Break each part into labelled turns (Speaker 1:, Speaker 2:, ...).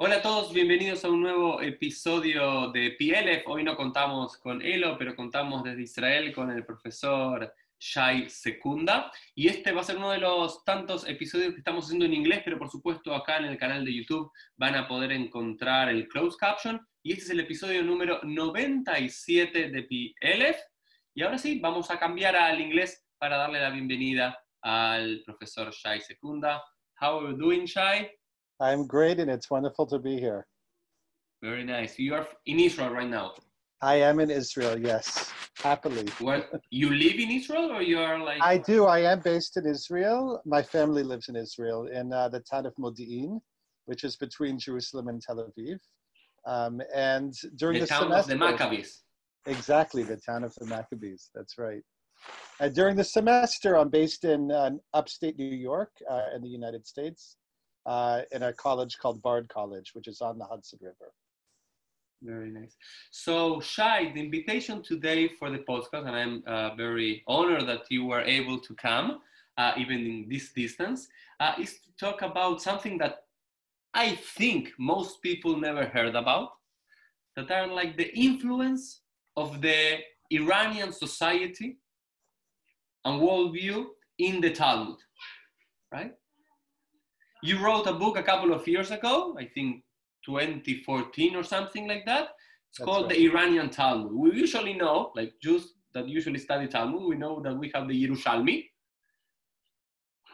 Speaker 1: Hola a todos, bienvenidos a un nuevo episodio de PLF. Hoy no contamos con Elo, pero contamos desde Israel con el profesor Shai Secunda. Y este va a ser uno de los tantos episodios que estamos haciendo en inglés, pero por supuesto acá en el canal de YouTube van a poder encontrar el closed caption. Y este es el episodio número 97 de PLF. Y ahora sí, vamos a cambiar al inglés para darle la bienvenida al profesor Shai Secunda. How are you doing, Shai?
Speaker 2: I'm great, and it's wonderful to be here.
Speaker 1: Very nice. You are in Israel right now.
Speaker 2: I am in Israel, yes, happily.
Speaker 1: You live in Israel, or you are like?
Speaker 2: I do. I am based in Israel. My family lives in Israel, in uh, the town of Modi'in, which is between Jerusalem and Tel Aviv. Um, and during
Speaker 1: the
Speaker 2: the,
Speaker 1: town
Speaker 2: semester,
Speaker 1: of the Maccabees.
Speaker 2: exactly the town of the Maccabees. That's right. And during the semester, I'm based in uh, upstate New York, uh, in the United States, uh, in a college called Bard College, which is on the Hudson River.
Speaker 1: Very nice. So, Shai, the invitation today for the podcast, and I'm uh, very honored that you were able to come, uh, even in this distance, uh, is to talk about something that I think most people never heard about, that are like the influence of the Iranian society and worldview in the Talmud, right? You wrote a book a couple of years ago, I think 2014 or something like that. It's
Speaker 2: That's
Speaker 1: called
Speaker 2: right.
Speaker 1: the Iranian Talmud. We usually know, like Jews that usually study Talmud, we know that we have the Yerushalmi.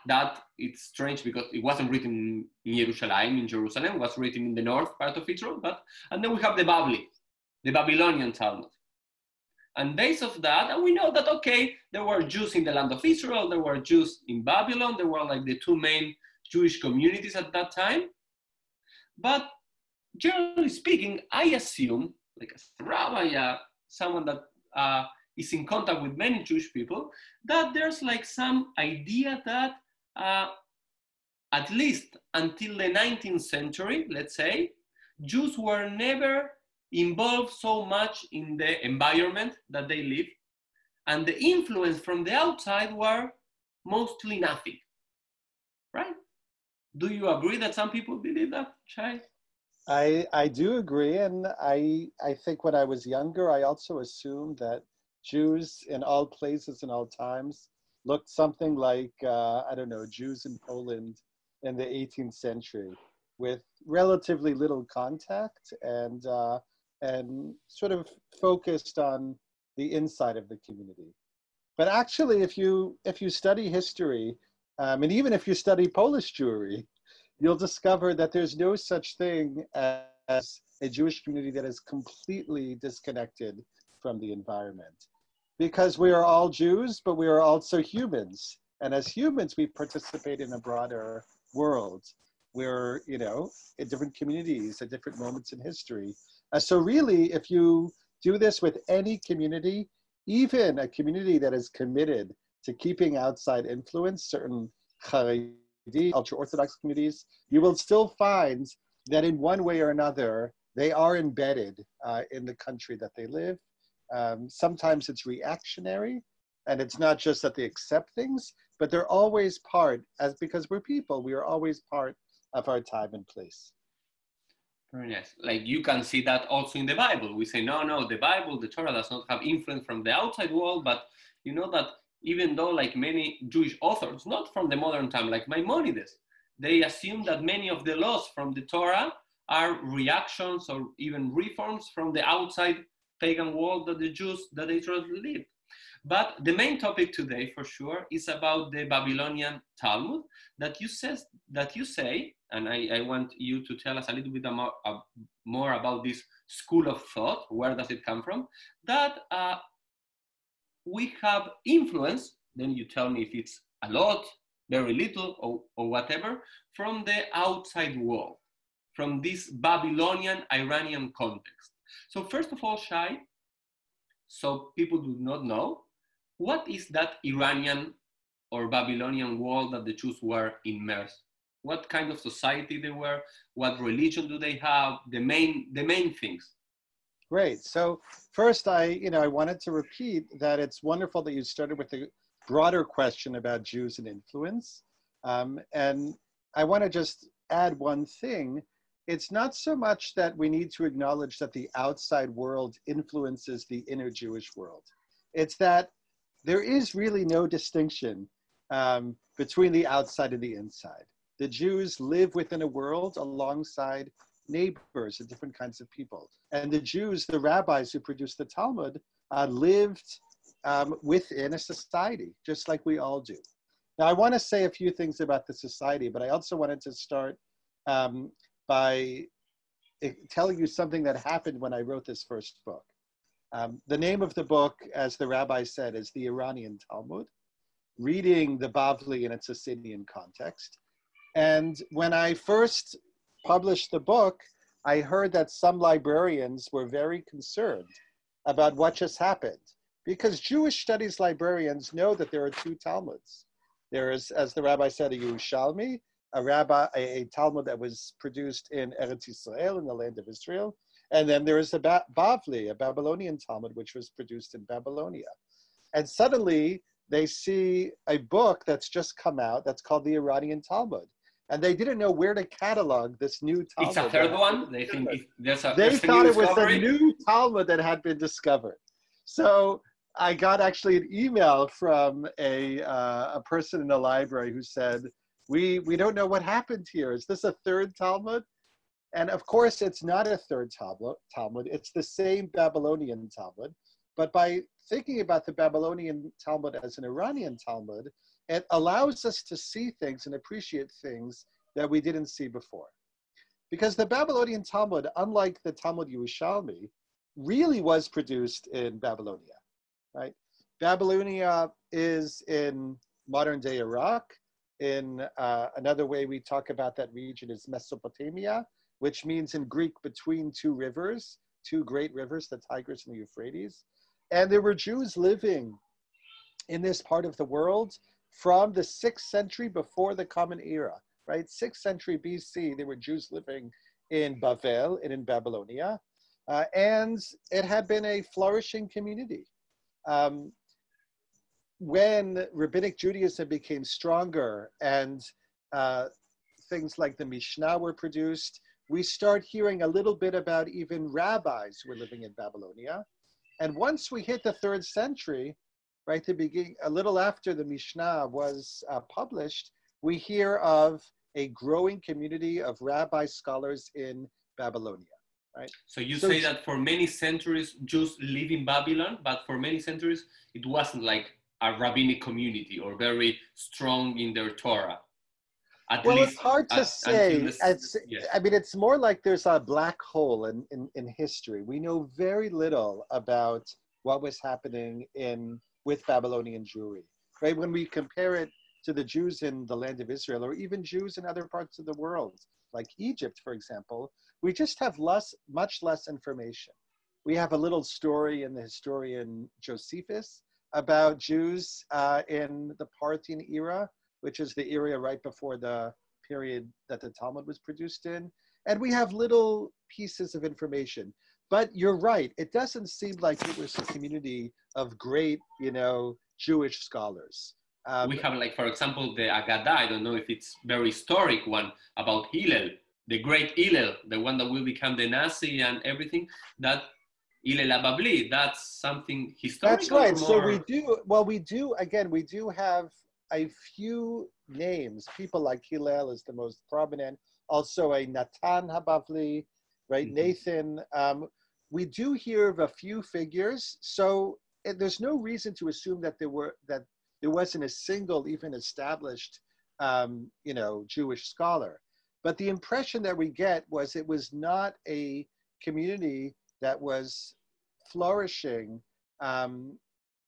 Speaker 1: That it's strange because it wasn't written in Jerusalem, in Jerusalem, it was written in the north part of Israel. But and then we have the Babli, the Babylonian Talmud. And based of that, and we know that okay, there were Jews in the land of Israel, there were Jews in Babylon, there were like the two main Jewish communities at that time. But generally speaking, I assume, like a rabbi, uh, someone that uh, is in contact with many Jewish people, that there's like some idea that uh, at least until the 19th century, let's say, Jews were never involved so much in the environment that they live, and the influence from the outside were mostly nothing. Right? Do you agree that some people believe that, Shai?
Speaker 2: I I do agree, and I I think when I was younger, I also assumed that Jews in all places and all times looked something like uh, I don't know Jews in Poland in the 18th century, with relatively little contact and uh, and sort of focused on the inside of the community. But actually, if you if you study history, um, and even if you study Polish Jewry, you'll discover that there's no such thing as a Jewish community that is completely disconnected from the environment. Because we are all Jews, but we are also humans. And as humans, we participate in a broader world. We're, you know, in different communities at different moments in history. Uh, so, really, if you do this with any community, even a community that is committed to keeping outside influence, certain Haredi, ultra Orthodox communities, you will still find that in one way or another, they are embedded uh, in the country that they live. Um, sometimes it's reactionary, and it's not just that they accept things, but they're always part, as because we're people, we are always part of our time and place.
Speaker 1: Very nice. Like you can see that also in the Bible. We say, no, no, the Bible, the Torah does not have influence from the outside world, but you know that even though like many Jewish authors, not from the modern time, like Maimonides, they assume that many of the laws from the Torah are reactions or even reforms from the outside pagan world that the Jews that they lived. But the main topic today, for sure, is about the Babylonian Talmud that you says that you say, and I, I want you to tell us a little bit more, uh, more about this school of thought. Where does it come from? That uh, we have influence. Then you tell me if it's a lot, very little, or, or whatever from the outside world. from this Babylonian Iranian context. So first of all, Shai, so people do not know, what is that Iranian or Babylonian world that the Jews were immersed? What kind of society they were? What religion do they have? The main, the main things.
Speaker 2: Great. So first, I, you know, I wanted to repeat that it's wonderful that you started with the broader question about Jews and influence. Um, and I want to just add one thing. It's not so much that we need to acknowledge that the outside world influences the inner Jewish world. It's that there is really no distinction um, between the outside and the inside. The Jews live within a world alongside neighbors and different kinds of people. And the Jews, the rabbis who produced the Talmud, uh, lived um, within a society, just like we all do. Now, I want to say a few things about the society, but I also wanted to start um, by eh, telling you something that happened when I wrote this first book. Um, the name of the book, as the rabbi said, is the Iranian Talmud, reading the Bavli in its Sasanian context. And when I first published the book, I heard that some librarians were very concerned about what just happened because Jewish studies librarians know that there are two Talmuds. There is, as the rabbi said, a Yerushalmi, a rabbi, a, a Talmud that was produced in Eretz Israel, in the land of Israel, and then there is a ba- Bavli, a Babylonian Talmud, which was produced in Babylonia. And suddenly they see a book that's just come out that's called the Iranian Talmud and they didn't know where to catalog this new Talmud.
Speaker 1: It's a third one. They think there's a.
Speaker 2: They thought it was a new Talmud that had been discovered. So I got actually an email from a uh, a person in the library who said, "We we don't know what happened here. Is this a third Talmud?" And of course, it's not a third. Talmud. It's the same Babylonian Talmud. But by thinking about the Babylonian Talmud as an Iranian Talmud, it allows us to see things and appreciate things that we didn't see before. Because the Babylonian Talmud, unlike the Talmud Yerushalmi, really was produced in Babylonia, right? Babylonia is in modern day Iraq. In uh, another way we talk about that region is Mesopotamia, which means in Greek between two rivers, two great rivers, the Tigris and the Euphrates. And there were Jews living in this part of the world from the sixth century before the Common Era, right? Sixth century BC, there were Jews living in Bavel and in Babylonia, uh, and it had been a flourishing community. Um, when rabbinic Judaism became stronger and uh, things like the Mishnah were produced, we start hearing a little bit about even rabbis who were living in Babylonia. And once we hit the third century, right, the beginning, a little after the Mishnah was uh, published, we hear of a growing community of rabbi scholars in Babylonia. Right?
Speaker 1: So you so say that for many centuries Jews live in Babylon, but for many centuries it wasn't like a rabbinic community or very strong in their Torah.
Speaker 2: At well, least, it's hard to say. This, yes. I mean, it's more like there's a black hole in, in, in history. We know very little about what was happening in with Babylonian Jewry. Right? When we compare it to the Jews in the land of Israel, or even Jews in other parts of the world, like Egypt, for example, we just have less, much less information. We have a little story in the historian Josephus about Jews uh, in the Parthian era, which is the era right before the period that the Talmud was produced in. And we have little pieces of information. But you're right. It doesn't seem like it was a community of great, you know, Jewish scholars.
Speaker 1: Um, we have, like, for example, the Agada. I don't know if it's very historic one about Hillel, the great Hillel, the one that will become the Nasi and everything. That Hillel HaBavli. That's something historical.
Speaker 2: That's right. So we do. Well, we do. Again, we do have a few names. People like Hillel is the most prominent. Also, a Natan Habavli, right? Mm-hmm. Nathan. Um, we do hear of a few figures, so there's no reason to assume that there were that there wasn't a single, even established, um, you know, Jewish scholar. But the impression that we get was it was not a community that was flourishing um,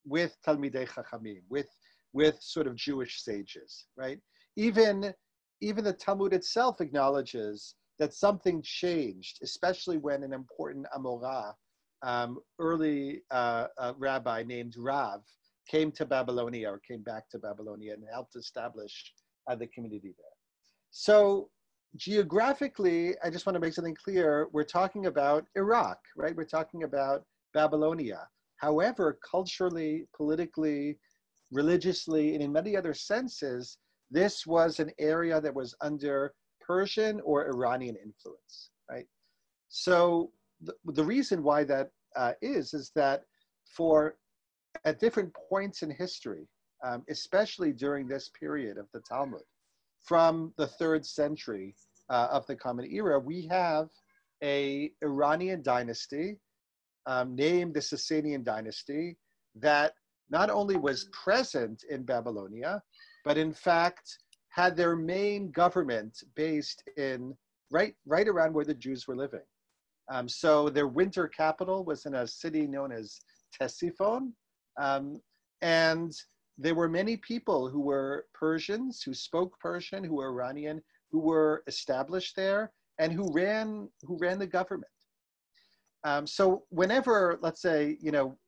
Speaker 2: with Talmidei Chachamim, with with sort of Jewish sages, right? Even even the Talmud itself acknowledges that something changed, especially when an important Amora, um, early uh, rabbi named Rav, came to Babylonia or came back to Babylonia and helped establish uh, the community there. So geographically, I just want to make something clear. We're talking about Iraq, right? We're talking about Babylonia. However, culturally, politically, religiously, and in many other senses, this was an area that was under Persian or Iranian influence, right? So the, the reason why that uh, is is that for at different points in history, um, especially during this period of the Talmud, from the third century uh, of the Common Era, we have a Iranian dynasty um, named the Sasanian dynasty that not only was present in Babylonia, but in fact had their main government based in right right around where the Jews were living. Um, so their winter capital was in a city known as Ctesiphon, um, and there were many people who were Persians, who spoke Persian, who were Iranian, who were established there, and who ran who ran the government. Um, so whenever, let's say, you know,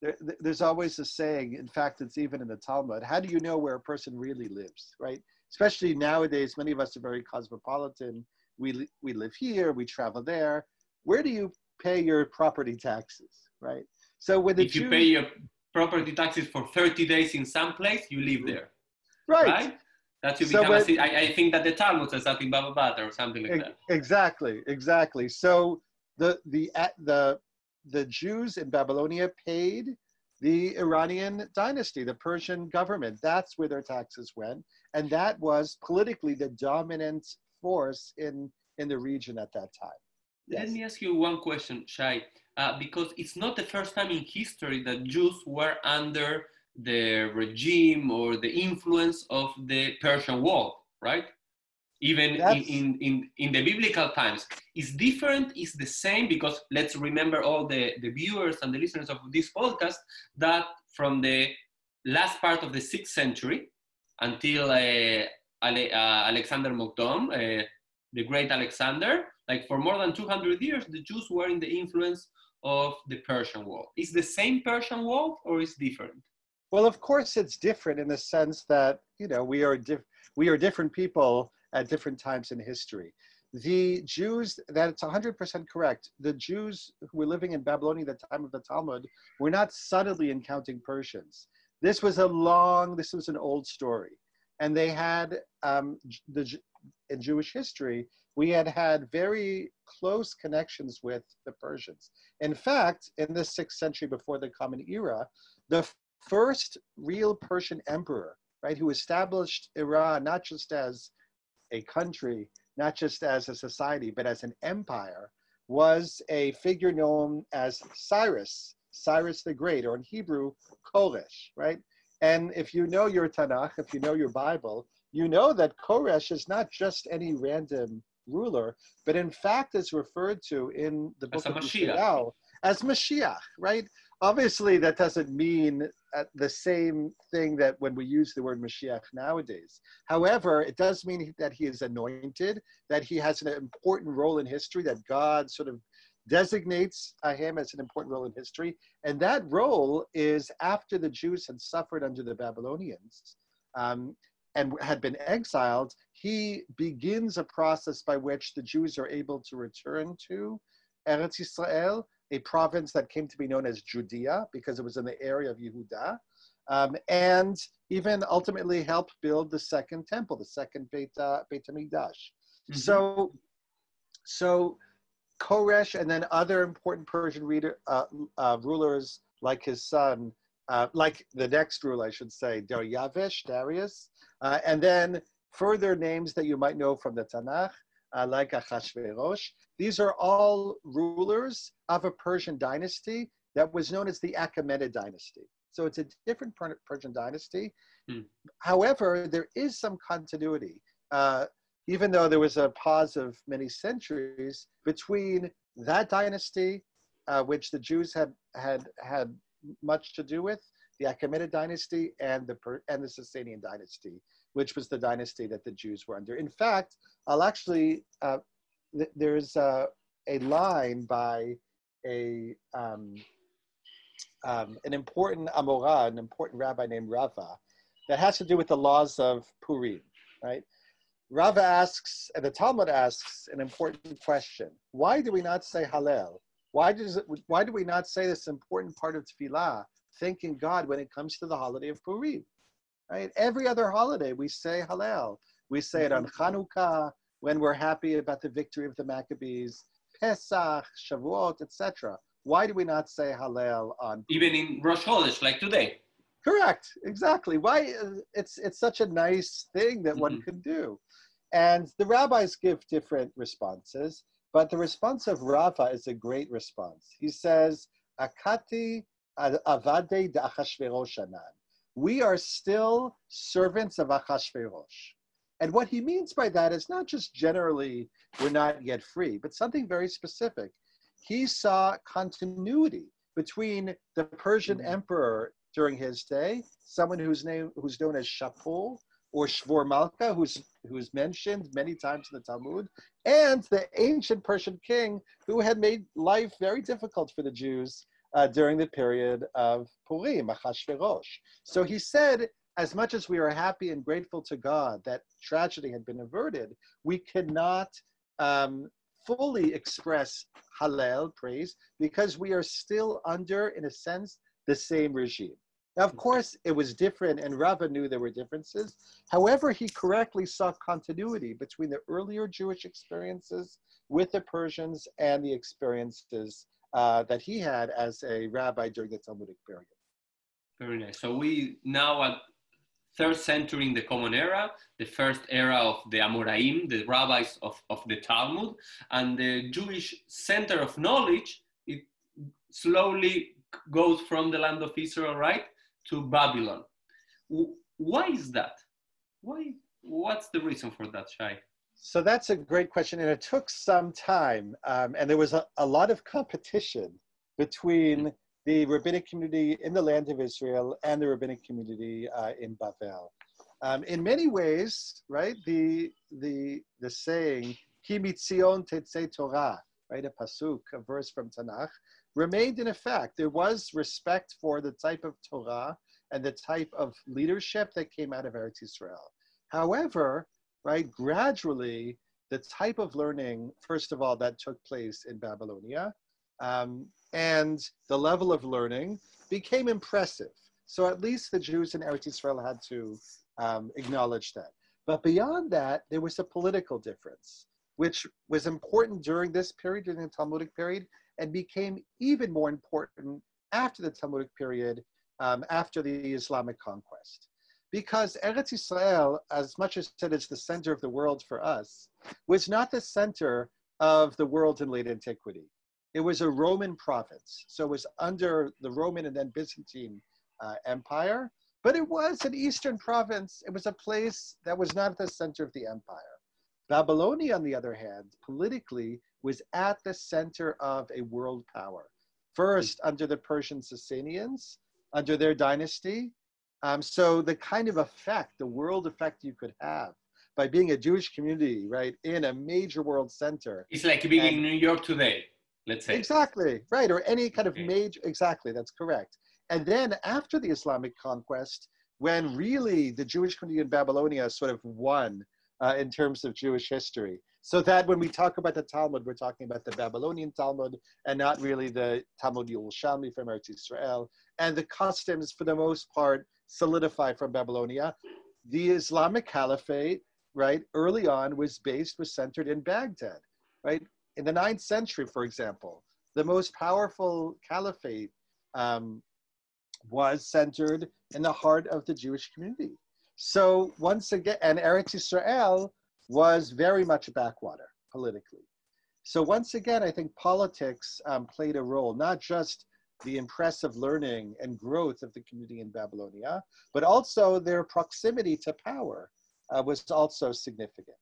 Speaker 2: there, there's always a saying. In fact, it's even in the Talmud. How do you know where a person really lives, right? Especially nowadays, many of us are very cosmopolitan. We we live here, we travel there. Where do you pay your property taxes, right?
Speaker 1: So when the if Jews, you pay your property taxes for 30 days in some place, you live there.
Speaker 2: Right. right?
Speaker 1: That you so become when, a, I, I think that the Talmud says something Baba Batra or something like that.
Speaker 2: Exactly, exactly. So the the the the Jews in Babylonia paid the Iranian dynasty, the Persian government. That's where their taxes went, and that was politically the dominant force in in the region at that time.
Speaker 1: Yes. Let me ask you one question, Shai uh, because it's not the first time in history that Jews were under the regime or the influence of the Persian world, right? Even in, in, in, in, the biblical times. It's different, it's the same, because let's remember all the, the viewers and the listeners of this podcast that from the last part of the sixth century until uh, Ale, uh, Alexander Mokdom, uh, the great Alexander, like for more than 200 years, the Jews were in the influence of the Persian world. Is the same Persian world or is different?
Speaker 2: Well, of course, it's different in the sense that you know we are diff- we are different people at different times in history. The Jews, that it's 100% correct. The Jews who were living in Babylonia at the time of the Talmud were not suddenly encountering Persians. This was a long, this was an old story. And they had, um, the, in Jewish history, we had had very close connections with the Persians. In fact, in the sixth century before the Common Era, the first real Persian emperor, right, who established Iran not just as a country, not just as a society, but as an empire, was a figure known as Cyrus, Cyrus the Great, or in Hebrew, Koresh, right? And if you know your Tanakh, if you know your Bible, you know that Koresh is not just any random ruler, but in fact is referred to in the book of Yeshayahu as Mashiach, right? Obviously, that doesn't mean uh, the same thing that when we use the word Mashiach nowadays. However, it does mean that he is anointed, that he has an important role in history, that God sort of designates him as an important role in history. And that role is after the Jews had suffered under the Babylonians. Um, and had been exiled, he begins a process by which the Jews are able to return to Eretz Israel, a province that came to be known as Judea because it was in the area of Yehuda, um, and even ultimately help build the second temple, the second Beit, uh, Beit HaMikdash. Mm-hmm. So, so Koresh and then other important Persian reader, uh, uh, rulers like his son, uh, like the next ruler, I should say, Darius, Darius, uh, and then further names that you might know from the Tanakh, uh, like Achashverosh. These are all rulers of a Persian dynasty that was known as the Achaemenid dynasty. So it's a different Persian dynasty. Hmm. However, there is some continuity. Uh, even though there was a pause of many centuries between that dynasty, uh, which the Jews had had had much to do with, the Achaemenid dynasty, and the and the Sasanian dynasty, which was the dynasty that the Jews were under. In fact, I'll actually uh, th- there's a, a line by a um, um, an important Amora, an important rabbi named Rava, that has to do with the laws of Purim, right? Rava asks, and the Talmud asks an important question. Why do we not say Hallel? Why, does it, why do we not say this important part of Tefillah, thanking God when it comes to the holiday of Purim? Right? Every other holiday we say Hallel. We say it on Chanukah, when we're happy about the victory of the Maccabees, Pesach, Shavuot, etc. Why do we not say Hallel on
Speaker 1: Even in Rosh Chodesh, like today.
Speaker 2: Correct. Exactly. Why uh, it's it's such a nice thing that one
Speaker 1: Mhm.
Speaker 2: can do. And the rabbis give different responses, but the response of Rava is a great response. He says, Akati ad- avade de Achashverosh anan. We are still servants of Achashverosh. And what he means by that is not just generally we're not yet free, but something very specific. He saw continuity between the Persian
Speaker 1: Mhm.
Speaker 2: emperor during his day, someone whose name who's known as Shapur or Shvor Malka, who's who's mentioned many times in the Talmud, and the ancient Persian king who had made life very difficult for the Jews uh, during the period of Purim, Achashverosh. So he said, as much as we are happy and grateful to God that tragedy had been averted, we cannot um, fully express Hallel, praise, because we are still under, in a sense, the same regime. Now, of course, it was different, and Rava knew there were differences. However, he correctly saw continuity between the earlier Jewish experiences with the Persians and the experiences uh, that he had as a rabbi during the Talmudic period.
Speaker 1: Very nice. So we now at third century in the Common Era, the first era of the Amoraim, the rabbis of, of the Talmud, and the Jewish center of knowledge, it slowly goes from the land of Israel, right, to Babylon. Why is that? Why? What's the reason for that, Shai?
Speaker 2: So that's a great question, and it took some time, um, and there was a, a lot of competition between the rabbinic community in the land of Israel and the rabbinic community uh, in Bavel. Um, in many ways, right, the the the saying "Ki mitzion tetzei Torah," right, a pasuk, a verse from Tanakh, remained in effect. There was respect for the type of Torah and the type of leadership that came out of Eretz Israel. However, right, gradually the type of learning, first of all, that took place in Babylonia, um, and the level of learning became impressive. So at least the Jews in Eretz Israel had to um, acknowledge that. But beyond that, there was a political difference, which was important during this period, during the Talmudic period, and became even more important after the Talmudic period, um, after the Islamic conquest. Because Eretz Israel, as much as it is the center of the world for us, was not the center of the world in late antiquity. It was a Roman province, so it was under the Roman and then Byzantine uh, Empire, but it was an eastern province. It was a place that was not at the center of the empire. Babylonia, on the other hand, politically was at the center of a world power. First, under the Persian Sasanians, under their dynasty. Um, so the kind of effect, the world effect you could have by being a Jewish community, right, in a major world center.
Speaker 1: It's like being
Speaker 2: And-
Speaker 1: in New York today, let's say.
Speaker 2: Exactly, right, or any kind of
Speaker 1: Okay.
Speaker 2: major, exactly, that's correct. And then after the Islamic conquest, when really the Jewish community in Babylonia sort of won uh, in terms of Jewish history. So that when we talk about the Talmud, we're talking about the Babylonian Talmud and not really the Talmud Yerushalmi from Eretz Israel. And the customs, for the most part, solidify from Babylonia. The Islamic Caliphate, right, early on was based, was centered in Baghdad, right? In the ninth century, for example, the most powerful caliphate um, was centered in the heart of the Jewish community. So once again, and Eretz Israel was very much a backwater politically. So once again, I think politics um, played a role, not just the impressive learning and growth of the community in Babylonia, but also their proximity to power uh, was also significant.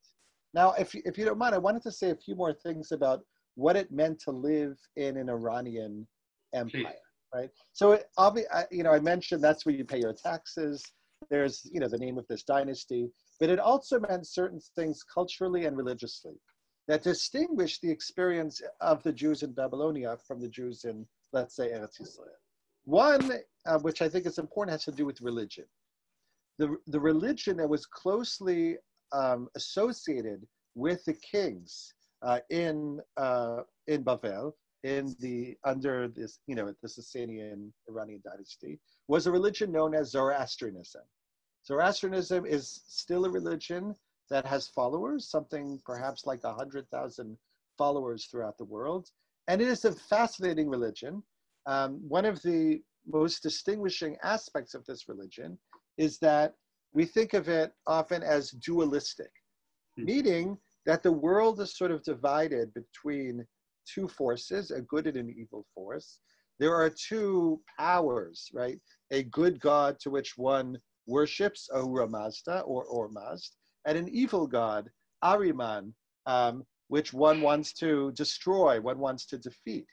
Speaker 2: Now, if, you- if you don't mind, I wanted to say a few more things about what it meant to live in an Iranian empire, right? So, it, obvi- I- you know, I mentioned that's where you pay your taxes. There's, you know, the name of this dynasty, but it also meant certain things culturally and religiously. that distinguish the experience of the Jews in Babylonia from the Jews in, let's say, Eretz Israel. One, uh, which I think is important, has to do with religion. The, the religion that was closely um, associated with the kings uh, in uh, in Bavel, in the under this you know the Sasanian Iranian dynasty, was a religion known as Zoroastrianism. Zoroastrianism is still a religion that has followers, something perhaps like 100,000 followers throughout the world. And it is a fascinating religion. Um, one of the most distinguishing aspects of this religion is that we think of it often as dualistic, hmm. meaning that the world is sort of divided between two forces, a good and an evil force. There are two powers, right? A good God to which one worships, Ahura Mazda or Ormazd, and an evil god, Ahriman, um, which one wants to destroy, one wants to defeat.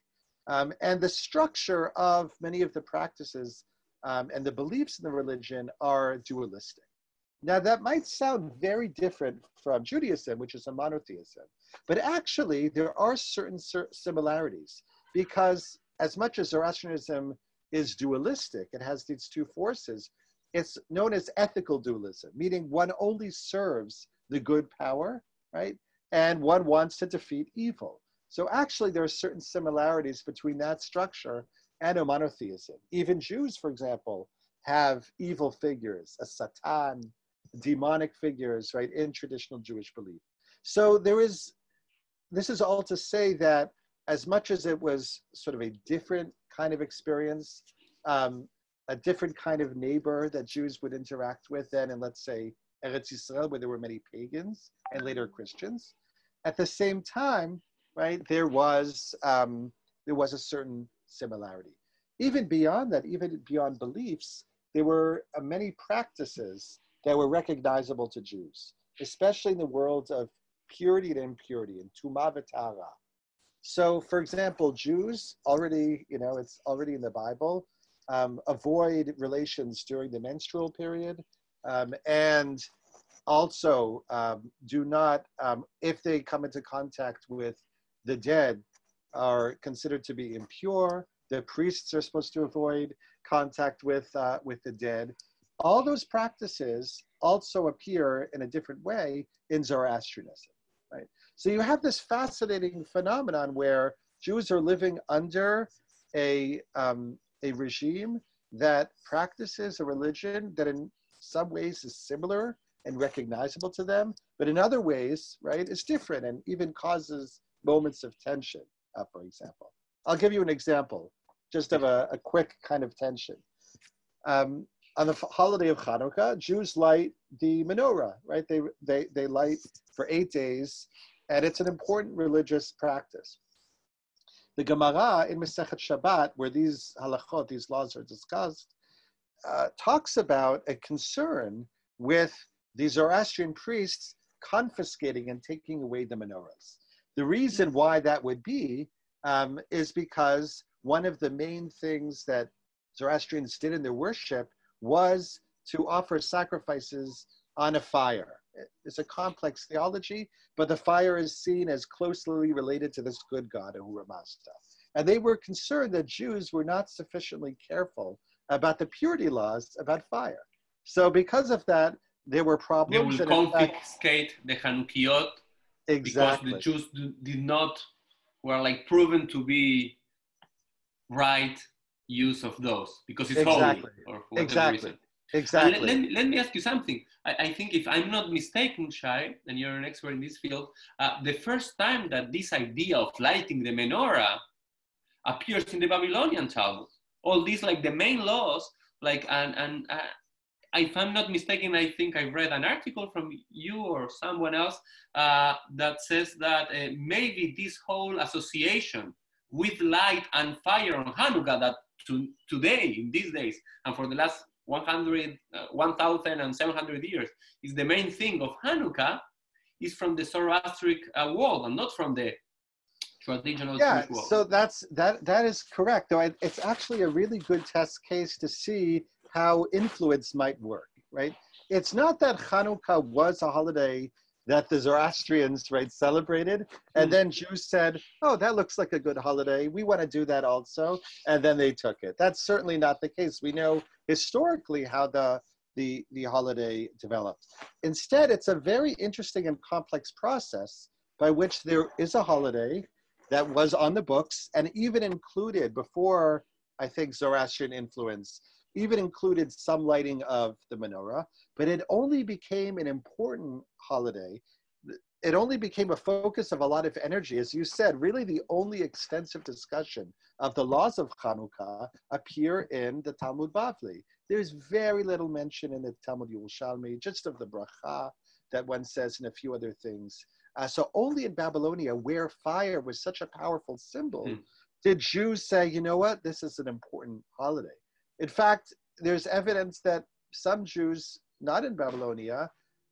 Speaker 2: Um, and the structure of many of the practices um, and the beliefs in the religion are dualistic. Now, that might sound very different from Judaism, which is a monotheism, but actually, there are certain similarities because, as much as Zoroastrianism is dualistic, it has these two forces, it's known as ethical dualism, meaning one only serves the good power, right? And one wants to defeat evil. So actually, there are certain similarities between that structure and a monotheism. Even Jews, for example, have evil figures, a Satan, demonic figures, right, in traditional Jewish belief. So there is, this is all to say that as much as it was sort of a different kind of experience, um, a different kind of neighbor that Jews would interact with than in, let's say, Eretz Yisrael, where there were many pagans and later Christians. At the same time, right, there was um, there was a certain similarity. Even beyond that, even beyond beliefs, there were uh, many practices that were recognizable to Jews, especially in the world of purity and impurity and tuma v'tara. So, for example, Jews already, you know, it's already in the Bible um, avoid relations during the menstrual period, um, and also um, do not, um, if they come into contact with the dead, are considered to be impure. The priests are supposed to avoid contact with uh, with the dead. All those practices also appear in a different way in Zoroastrianism, right? So you have this fascinating phenomenon where Jews are living under a um, a regime that practices a religion that in some ways is similar and recognizable to them, but in other ways, right, is different and even causes moments of tension, uh, for example. I'll give you an example just of a, a quick kind of tension. Um, on the holiday of Hanukkah, Jews light the menorah, right? They, they, they light for eight days, and it's an important religious practice. The Gemara in Masechet Shabbat, where these halachot, these laws are discussed, uh, talks about a concern with the Zoroastrian priests confiscating and taking away the menorahs. The reason why that would be um, is because one of the main things that Zoroastrians did in their worship was to offer sacrifices on a fire. It's a complex theology, but the fire is seen as closely related to this good God, Ahura Mazda. And they were concerned that Jews were not sufficiently careful about the purity laws about fire. So because of that, there were problems.
Speaker 1: They will confiscate fact, the Hanukkot
Speaker 2: exactly.
Speaker 1: because the Jews did not were like proven to be right use of those because it's
Speaker 2: exactly.
Speaker 1: holy
Speaker 2: or for exactly. Reason. Exactly.
Speaker 1: Let, let, me, let me ask you something. I, I, think if I'm not mistaken, Shai, and you're an expert in this field, uh, the first time that this idea of lighting the menorah appears in the Babylonian Talmud, all these like the main laws, like and and uh, if I'm not mistaken, I think I read an article from you or someone else uh, that says that uh, maybe this whole association with light and fire on Hanukkah that to, today, in these days, and for the last 100, uh, 1,700 years is the main thing of Hanukkah is from the Zoroastric uh, world and not from the traditional
Speaker 2: yeah,
Speaker 1: Jewish world.
Speaker 2: so that's that that is correct. Though it's actually a really good test case to see how influence might work. Right? It's not that Hanukkah was a holiday that the Zoroastrians right celebrated, and
Speaker 1: Hmm.
Speaker 2: then Jews said, "Oh, that looks like a good holiday. We want to do that also," and then they took it. That's certainly not the case. We know historically how the the, the holiday developed. Instead, it's a very interesting and complex process by which there is a holiday that was on the books and even included before I think Zoroastrian influence, even included some lighting of the menorah, but it only became an important holiday. It only became a focus of a lot of energy. As you said, really the only extensive discussion of the laws of Hanukkah appear in the Talmud Bavli. There's very little mention in the Talmud Yerushalmi, just of the bracha that one says and a few other things. Uh, so only in Babylonia, where fire was such a powerful symbol,
Speaker 1: Hmm.
Speaker 2: did Jews say, you know what, this is an important holiday. In fact, there's evidence that some Jews, not in Babylonia,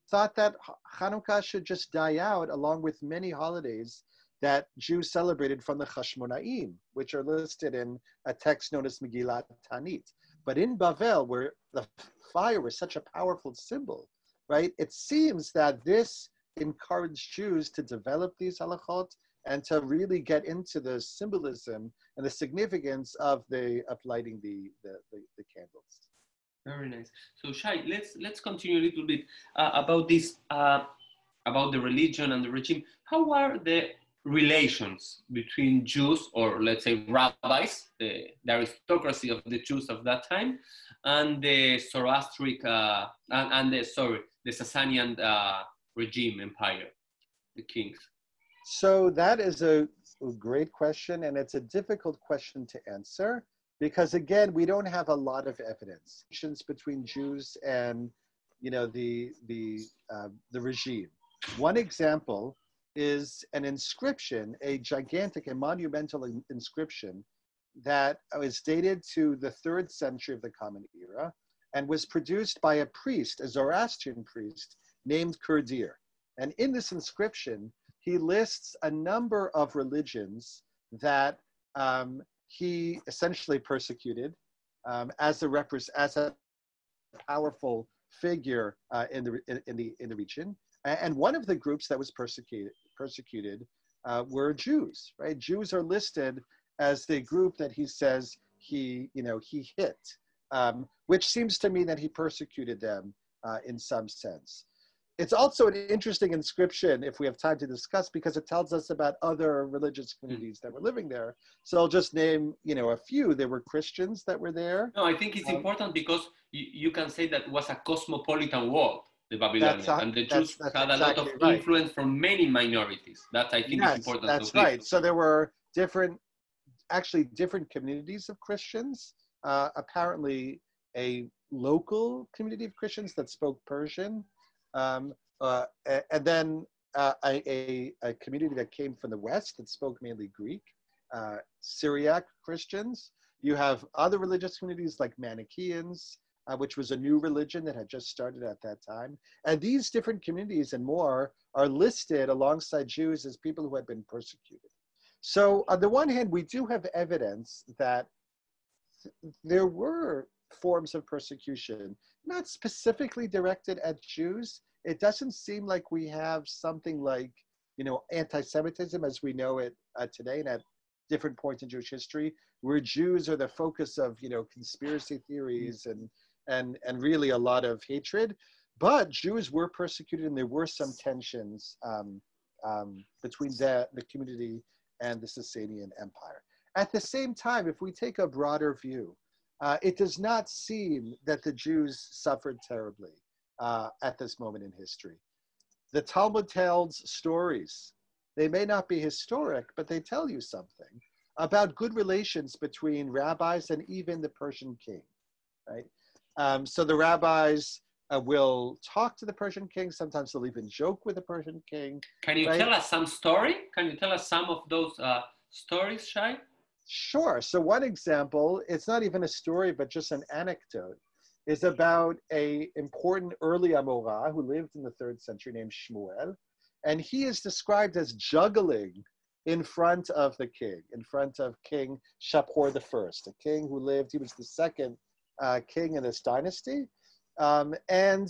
Speaker 2: thought that Hanukkah should just die out along with many holidays that Jews celebrated from the Chashmonaim, which are listed in a text known as Megillat Taanit. But in Bavel, where the fire was such a powerful symbol, right, it seems that this encouraged Jews to develop these halachot and to really get into the symbolism and the significance of the of lighting the the, the, the candles.
Speaker 1: Very nice. So Shai, let's let's continue a little bit uh, about this uh, about the religion and the regime. How are the relations between Jews, or let's say rabbis, the, the aristocracy of the Jews of that time, and the Zoroastric uh, and, and the sorry the Sasanian uh, regime empire, the kings?
Speaker 2: So that is a, a great question, and it's a difficult question to answer because again, we don't have a lot of evidence between Jews and you know the the uh, the regime. One example is an inscription, a gigantic and monumental in- inscription that is dated to the third century of the Common Era and was produced by a priest, a Zoroastrian priest named Kurdir. And in this inscription, he lists a number of religions that um, he essentially persecuted um, as a as a powerful figure uh, in the in, in the in the region. And one of the groups that was persecuted persecuted uh, were Jews. Right, Jews are listed as the group that he says he you know he hit, um, which seems to me that he persecuted them uh, in some sense. It's also an interesting inscription, if we have time to discuss, because it tells us about other religious communities that were living there. So I'll just name, you know, a few. There were Christians that were there.
Speaker 1: No, I think it's
Speaker 2: Um,
Speaker 1: important because you, you can say that was a cosmopolitan world, the Babylonian,
Speaker 2: a-
Speaker 1: and the Jews
Speaker 2: that's
Speaker 1: had a lot of
Speaker 2: right.
Speaker 1: influence from many minorities. That I think is important.
Speaker 2: that's right. So there were different, actually different communities of Christians. Uh, apparently, a local community of Christians that spoke Persian, um, uh, and then uh, a, a, community that came from the west that spoke mainly Greek, uh, Syriac Christians. You have other religious communities like Manichaeans, uh, which was a new religion that had just started at that time. And these different communities and more are listed alongside Jews as people who had been persecuted. So, on the one hand, we do have evidence that th- there were forms of persecution, not specifically directed at Jews. It doesn't seem like we have something like, you know, anti-Semitism as we know it uh, today and at different points in Jewish history, where Jews are the focus of, you know, conspiracy theories and and and really a lot of hatred. But Jews were persecuted, and there were some tensions um, um, between the, the community and the Sasanian Empire. At the same time, if we take a broader view, uh, it does not seem that the Jews suffered terribly uh, at this moment in history. The Talmud tells stories. They may not be historic, but they tell you something about good relations between rabbis and even the Persian king, right? Um, so the rabbis uh, will talk to the Persian king. Sometimes they'll even joke with the Persian king.
Speaker 1: Can you
Speaker 2: Right.
Speaker 1: tell us some story? Can you tell us some of those uh, stories, Shai?
Speaker 2: Sure. So one example, it's not even a story, but just an anecdote, is about a important early Amora who lived in the third century named Shmuel, and he is described as juggling in front of the king, in front of King Shapur I, a king who lived. He was the second uh, king in this dynasty, um, and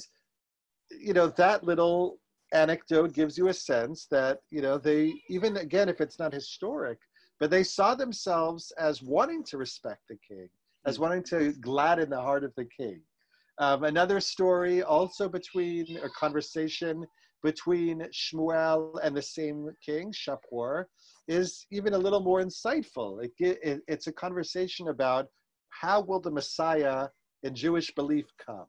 Speaker 2: you know that little anecdote gives you a sense that you know they even again if it's not historic but they saw themselves as wanting to respect the king as wanting to gladden the heart of the king. Um, another story also between a conversation between shmuel and the same king shapur is even a little more insightful. It, it, it's a conversation about how will the messiah in jewish belief come?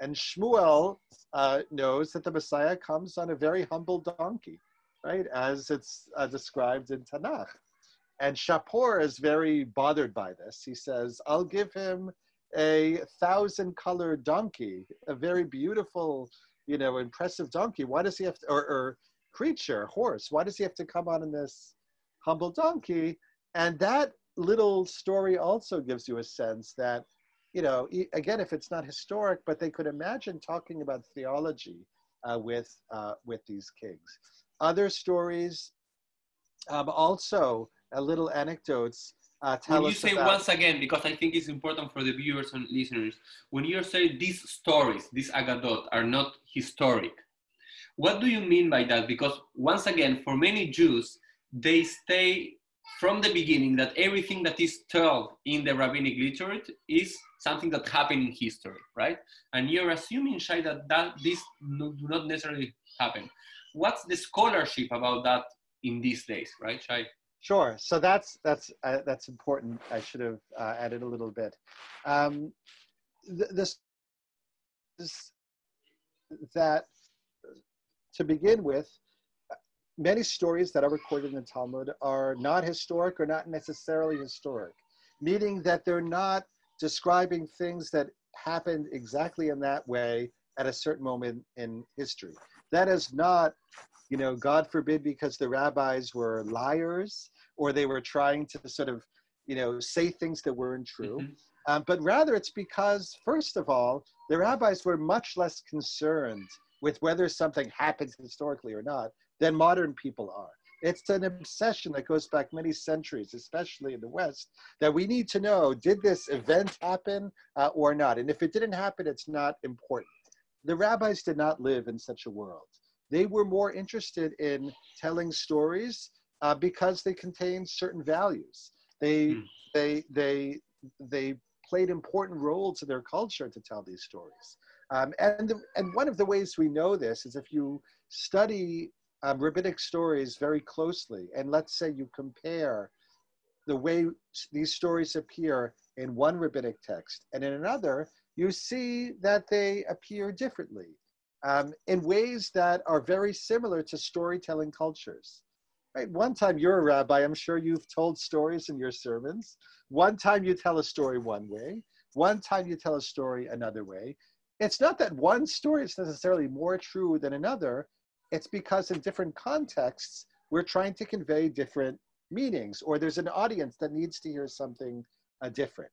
Speaker 2: And Shmuel uh, knows that the Messiah comes on a very humble donkey, right, as it's uh, described in Tanakh. And Shapur is very bothered by this. He says, I'll give him a thousand colored donkey, a very beautiful, you know, impressive donkey. Why does he have to, or, or creature, horse, why does he have to come on in this humble donkey? And that little story also gives you a sense that you know, again, if it's not historic, but they could imagine talking about theology uh, with uh, with these kings. Other stories, um, also a little anecdotes. Uh,
Speaker 1: when you say about, once again, because I think it's important for the viewers and listeners, when you say these stories, these agadot, are not historic, what do you mean by that? Because once again, for many Jews, they stay from the beginning that everything that is told in the rabbinic literature is something that happened in history, right? And you're assuming, Shai, that, that this no, do not necessarily happen. What's the scholarship about that in these days, right, Shai?
Speaker 2: Sure. So that's that's uh, that's important. I should have uh, added a little bit. Um, th- this is that to begin with, many stories that are recorded in the Talmud are not historic or not necessarily historic, meaning that they're not describing things that happened exactly in that way at a certain moment in history. That is not, you know, God forbid, because the rabbis were liars or they were trying to sort of, you know, say things that weren't true. Mm-hmm. Um, but rather, it's because, first of all, the rabbis were much less concerned with whether something happens historically or not than modern people are. It's an obsession that goes back many centuries, especially in the West, that we need to know did this event happen uh, or not? And if it didn't happen, it's not important. The rabbis did not live in such a world. They were more interested in telling stories uh, because they contained certain values. They, mm. they, they, they played important roles in their culture to tell these stories. Um, and, the, and one of the ways we know this is if you study um, rabbinic stories very closely, and let's say you compare the way these stories appear in one rabbinic text and in another, you see that they appear differently um, in ways that are very similar to storytelling cultures. Right? One time you're a rabbi, I'm sure you've told stories in your sermons. One time you tell a story one way, one time you tell a story another way. It's not that one story is necessarily more true than another, it's because in different contexts, we're trying to convey different meanings, or there's an audience that needs to hear something uh, different.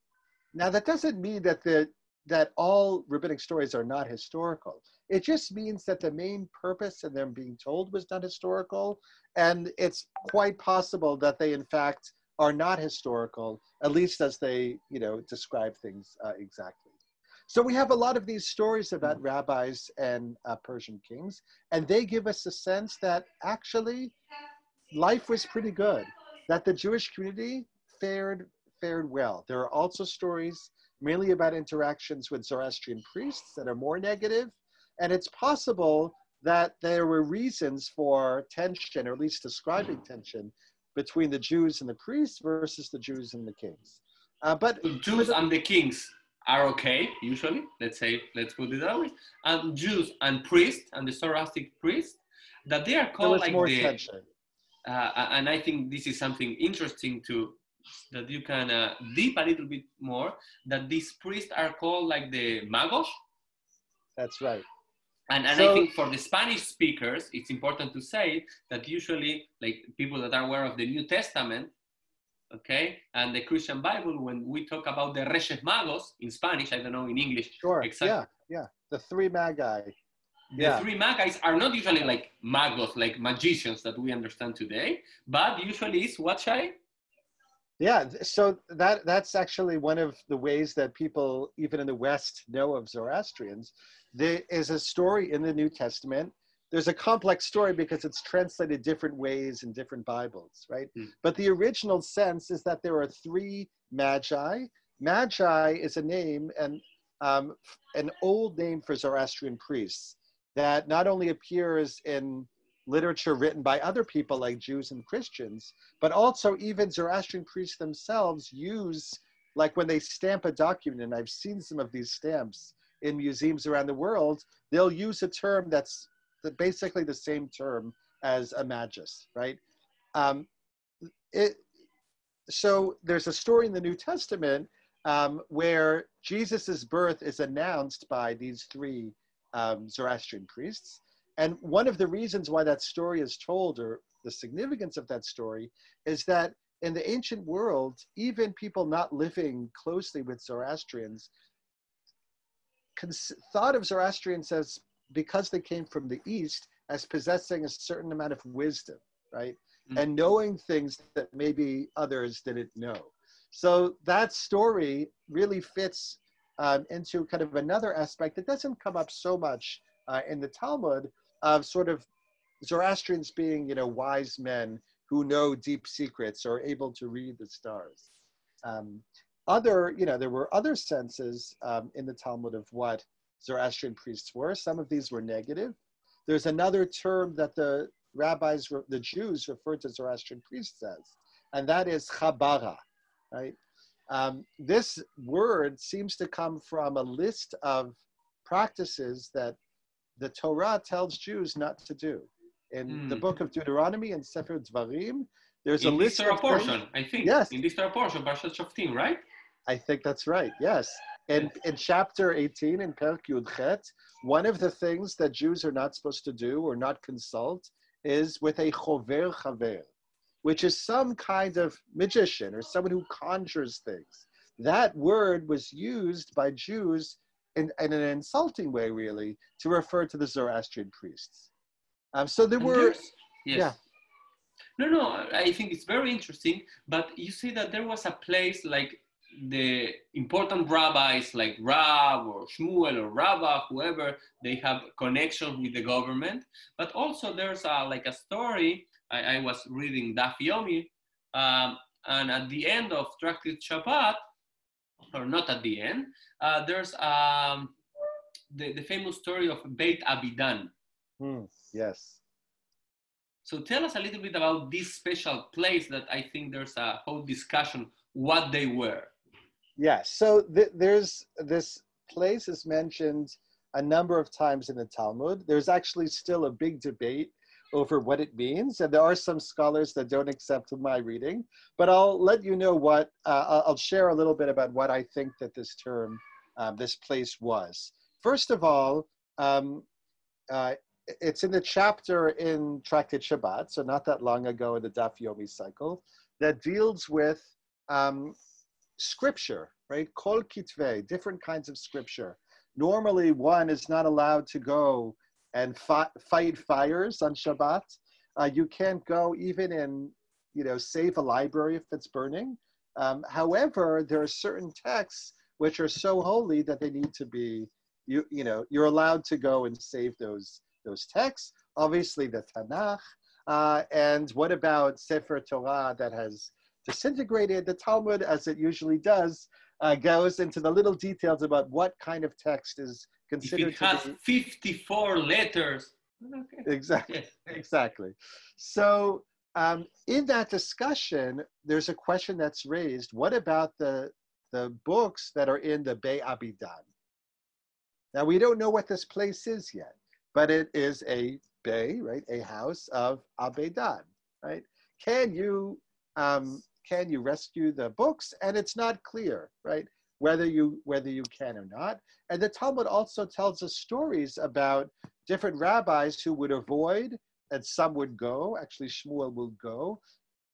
Speaker 2: Now, that doesn't mean that the that all rabbinic stories are not historical. It just means that the main purpose of them being told was not historical, and it's quite possible that they, in fact, are not historical, at least as they, you know, describe things uh, exactly. So we have a lot of these stories about mm-hmm. rabbis and uh, Persian kings, and they give us a sense that actually life was pretty good, that the Jewish community fared fared well. There are also stories mainly about interactions with Zoroastrian priests that are more negative, and it's possible that there were reasons for tension, or at least describing tension, between the Jews and the priests versus the Jews and the kings. Uh, but
Speaker 1: Jews and the kings are okay, usually, let's say, let's put it that way, and Jews and priests and the Zoroastric priests, that they are called like the, uh, and I think this is something interesting to, that you can uh, deep a little bit more, that these priests are called like the magos.
Speaker 2: That's right.
Speaker 1: And, and so, I think for the Spanish speakers, it's important to say that usually, like people that are aware of the New Testament, okay? And the Christian Bible, when we talk about the Reyes Magos in Spanish, I don't know in English.
Speaker 2: Sure. Exactly. Yeah, yeah. The three magi.
Speaker 1: The yeah. three magi are not usually like magos, like magicians that we understand today, but usually it's what Shai?
Speaker 2: Yeah, so that that's actually one of the ways that people, even in the West, know of Zoroastrians. There is a story in the New Testament there's a complex story because it's translated different ways in different Bibles, right?
Speaker 1: Mm.
Speaker 2: But the original sense is that there are three magi. Magi is a name and um, an old name for Zoroastrian priests that not only appears in literature written by other people like Jews and Christians, but also even Zoroastrian priests themselves use, like when they stamp a document, and I've seen some of these stamps in museums around the world, they'll use a term that's basically the same term as a magus, right? Um, it, so there's a story in the New Testament um, where Jesus' birth is announced by these three um, Zoroastrian priests. And one of the reasons why that story is told, or the significance of that story, is that in the ancient world, even people not living closely with Zoroastrians cons- thought of Zoroastrians as, because they came from the East, as possessing a certain amount of wisdom, right?
Speaker 1: Mm.
Speaker 2: And knowing things that maybe others didn't know. So that story really fits um, into kind of another aspect that doesn't come up so much uh, in the Talmud of sort of Zoroastrians being, you know, wise men who know deep secrets or able to read the stars. Um, other, you know, there were other senses um, in the Talmud of what Zoroastrian priests were. Some of these were negative. There's another term that the rabbis, the Jews, referred to Zoroastrian priests as, and that is chabara, right? Um, this word seems to come from a list of practices that the Torah tells Jews not to do. In the
Speaker 1: Hmm.
Speaker 2: book of Deuteronomy and Sefer Dvarim, there's a
Speaker 1: in this
Speaker 2: list
Speaker 1: Torah
Speaker 2: of
Speaker 1: portion,
Speaker 2: things.
Speaker 1: I think.
Speaker 2: Yes.
Speaker 1: In this Torah portion, Parshat Shoftim, right?
Speaker 2: I think that's right. Yes. In, in chapter 18 in Perek Yud Chet, one of the things that Jews are not supposed to do or not consult is with a chover chaver, which is some kind of magician or someone who conjures things. That word was used by Jews in, in an insulting way, really, to refer to the Zoroastrian priests. Um, so there
Speaker 1: And
Speaker 2: were,
Speaker 1: Yes.
Speaker 2: yeah.
Speaker 1: No, no, I think it's very interesting. But you see that there was a place like the important rabbis like Rab or Shmuel or Rabba, whoever, they have connection with the government. But also there's a, like a story, I, I was reading Daf Yomi, um, and at the end of Tractate Shabbat, or not at the end, uh, there's um, the, the famous story of Beit Abidan.
Speaker 2: hmm, yes.
Speaker 1: So tell us a little bit about this special place that I think there's a whole discussion what they were.
Speaker 2: Yeah, so th- there's this place is mentioned a number of times in the Talmud. There's actually still a big debate over what it means, and there are some scholars that don't accept my reading. But I'll let you know what uh, I'll- share a little bit about what I think that this term, um, this place was. First of all, um, uh, it's in the chapter in Tractate Shabbat, so not that long ago in the Daf Yomi cycle, that deals with um, scripture, right? Kol kitvei, different kinds of scripture. Normally, one is not allowed to go and fi- fight fires on Shabbat. Uh, you can't go even in, you know, save a library if it's burning. Um, however, there are certain texts which are so holy that they need to be, you, you know, you're allowed to go and save those those texts. Obviously, the Tanakh. Uh, and what about Sefer Torah that has disintegrated? The Talmud, as it usually does, uh, goes into the little details about what kind of text is considered.
Speaker 1: If it has
Speaker 2: to be
Speaker 1: 54 letters, okay.
Speaker 2: exactly
Speaker 1: yes,
Speaker 2: exactly. So um, in that discussion, there's a question that's raised. What about the the books that are in the Bay Abidan? Now we don't know what this place is yet, but it is a bay, right? A house of Abidan, right? Can you um, can you rescue the books? And it's not clear, right? Whether you whether you can or not. And the Talmud also tells us stories about different rabbis who would avoid, and some would go. Actually, Shmuel will go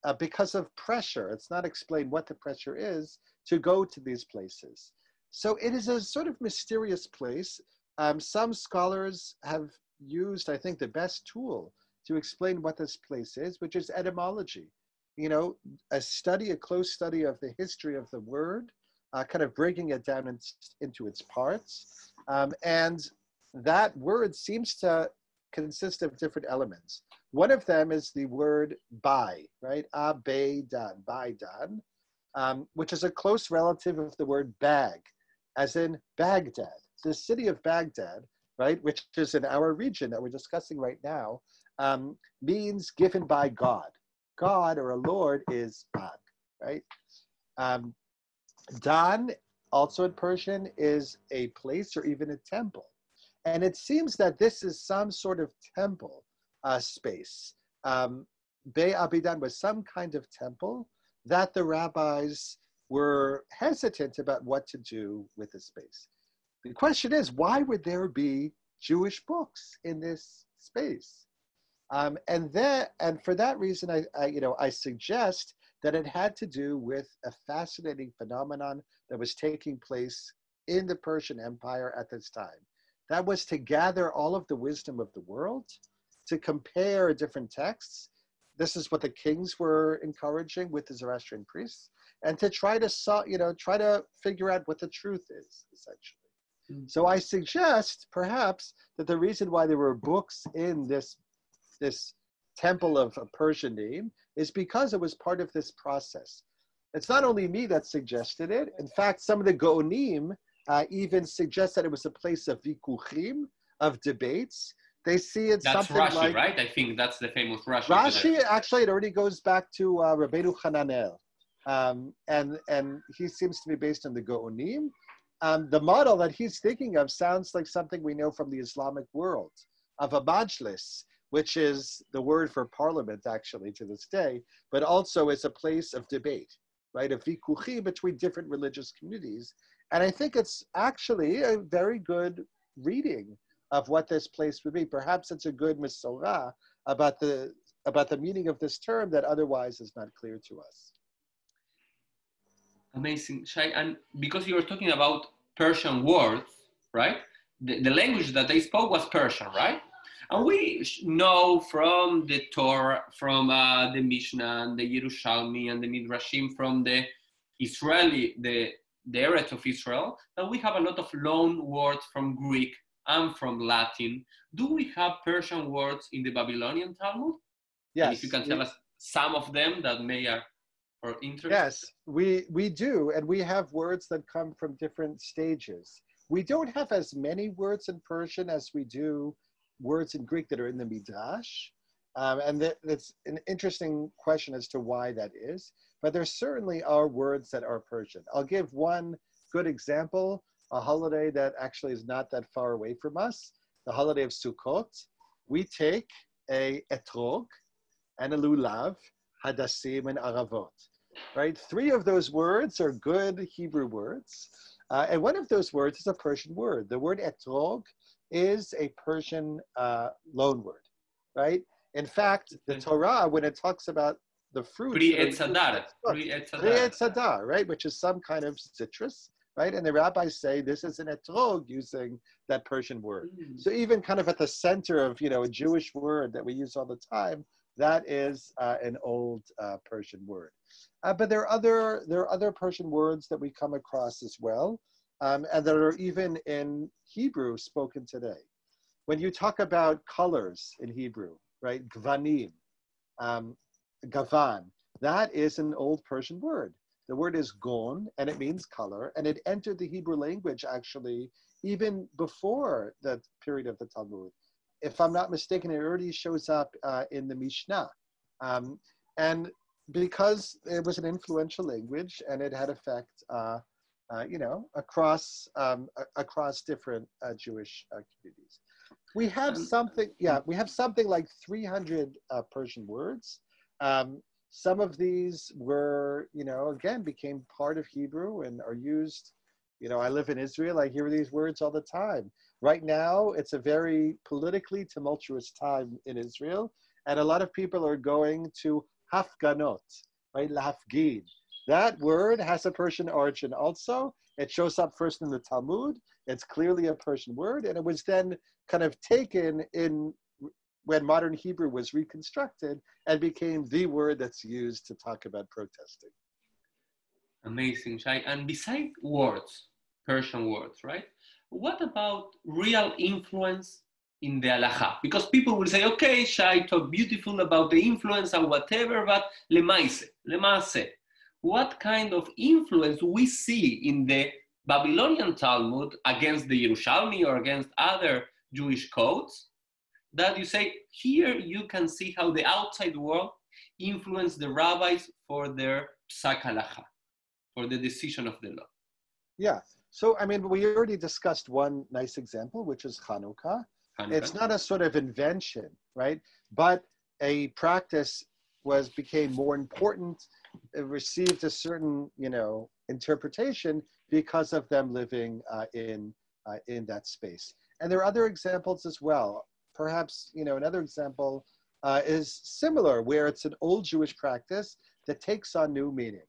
Speaker 2: uh, because of pressure. It's not explained what the pressure is to go to these places. So it is a sort of mysterious place. Um, some scholars have used, I think, the best tool to explain what this place is, which is etymology. You know, a study, a close study of the history of the word, uh, kind of breaking it down in, into its parts. Um, and that word seems to consist of different elements. One of them is the word by, right? Abedan, baidan, um, which is a close relative of the word bag, as in Baghdad. The city of Baghdad, right, which is in our region that we're discussing right now, um, means given by God. God or a Lord is Bag, right? Um, Dan, also in Persian, is a place or even a temple. And it seems that this is some sort of temple uh, space. Um, Be Abidan was some kind of temple that the rabbis were hesitant about what to do with the space. The question is, why would there be Jewish books in this space? Um, and that, and for that reason, I, I, you know, I suggest that it had to do with a fascinating phenomenon that was taking place in the Persian Empire at this time. That was to gather all of the wisdom of the world, to compare different texts. This is what the kings were encouraging with the Zoroastrian priests, and to try to, you know, try to figure out what the truth is, essentially. Mm. So I suggest perhaps that the reason why there were books in this this temple of a Persian name is because it was part of this process. It's not only me that suggested it. In fact, some of the Ge'onim uh, even suggest that it was a place of vikuchim, of debates. They see it
Speaker 1: that's
Speaker 2: something
Speaker 1: Rashi,
Speaker 2: like
Speaker 1: right? I think that's the famous Rashi.
Speaker 2: Rashi. Actually, it already goes back to uh, Rabbeinu Hananel, um, and and he seems to be based on the Ge'onim. Um, the model that he's thinking of sounds like something we know from the Islamic world of a majlis, which is the word for parliament actually to this day, but also is a place of debate, right? Of vikuchi between different religious communities. And I think it's actually a very good reading of what this place would be. Perhaps it's a good misorah about the about the meaning of this term that otherwise is not clear to us.
Speaker 1: Amazing, Shai. And because you were talking about Persian words, right? The, the language that they spoke was Persian, right? And we know from the Torah, from uh, the Mishnah, and the Yerushalmi, and the Midrashim, from the Israeli, the, the Eretz of Israel, that we have a lot of loan words from Greek and from Latin. Do we have Persian words in the Babylonian Talmud?
Speaker 2: Yes.
Speaker 1: And if you can tell us some of them that may are for interest.
Speaker 2: Yes, we, we do. And we have words that come from different stages. We don't have as many words in Persian as we do words in Greek that are in the Midrash. Um, and that, that's an interesting question as to why that is. But there certainly are words that are Persian. I'll give one good example, a holiday that actually is not that far away from us, the holiday of Sukkot. We take a etrog and a lulav, hadassim and aravot. Right? Three of those words are good Hebrew words. Uh, and one of those words is a Persian word. The word etrog is a Persian uh, loan word, right? In fact, the Torah, when it talks about the fruit,
Speaker 1: Pri etzadar,
Speaker 2: etzadar, right, which is some kind of citrus, right? And the rabbis say this is an etrog using that Persian word. Mm. So even kind of at the center of you know a Jewish word that we use all the time, that is uh, an old uh, Persian word. Uh, but there are other there are other Persian words that we come across as well um, and that are even in Hebrew spoken today. When you talk about colors in Hebrew, right, gvanim, um, gavan, that is an old Persian word. The word is gon, and it means color, and it entered the Hebrew language actually even before the period of the Talmud. If I'm not mistaken, it already shows up uh, in the Mishnah. Um, and because it was an influential language and it had effect uh, uh, you know, across um, across different uh, Jewish uh, communities. We have um, something, yeah, we have something like 300 uh, Persian words. Um, some of these were, you know, again, became part of Hebrew and are used. You know, I live in Israel. I hear these words all the time. Right now, it's a very politically tumultuous time in Israel, and a lot of people are going to hafganot, right? Lahafgin, that word has a Persian origin also. It shows up first in the Talmud. It's clearly a Persian word, and it was then kind of taken in when modern Hebrew was reconstructed and became the word that's used to talk about protesting.
Speaker 1: Amazing, Shai. And beside words, Persian words, right? What about real influence in the halacha. Because people will say, okay, Shai talk beautiful about the influence and whatever, but lemaise, lemase. What kind of influence we see in the Babylonian Talmud against the Yerushalmi or against other Jewish codes? That you say, here you can see how the outside world influenced the rabbis for their psak halacha, for the decision of the law.
Speaker 2: Yeah. So, I mean, we already discussed one nice example, which is Hanukkah.
Speaker 1: Hanukkah.
Speaker 2: It's not a sort of invention, right? But a practice was became more important, received a certain, you know, interpretation because of them living uh, in uh, in that space. And there are other examples as well. Perhaps, you know, another example uh, is similar, where it's an old Jewish practice that takes on new meaning.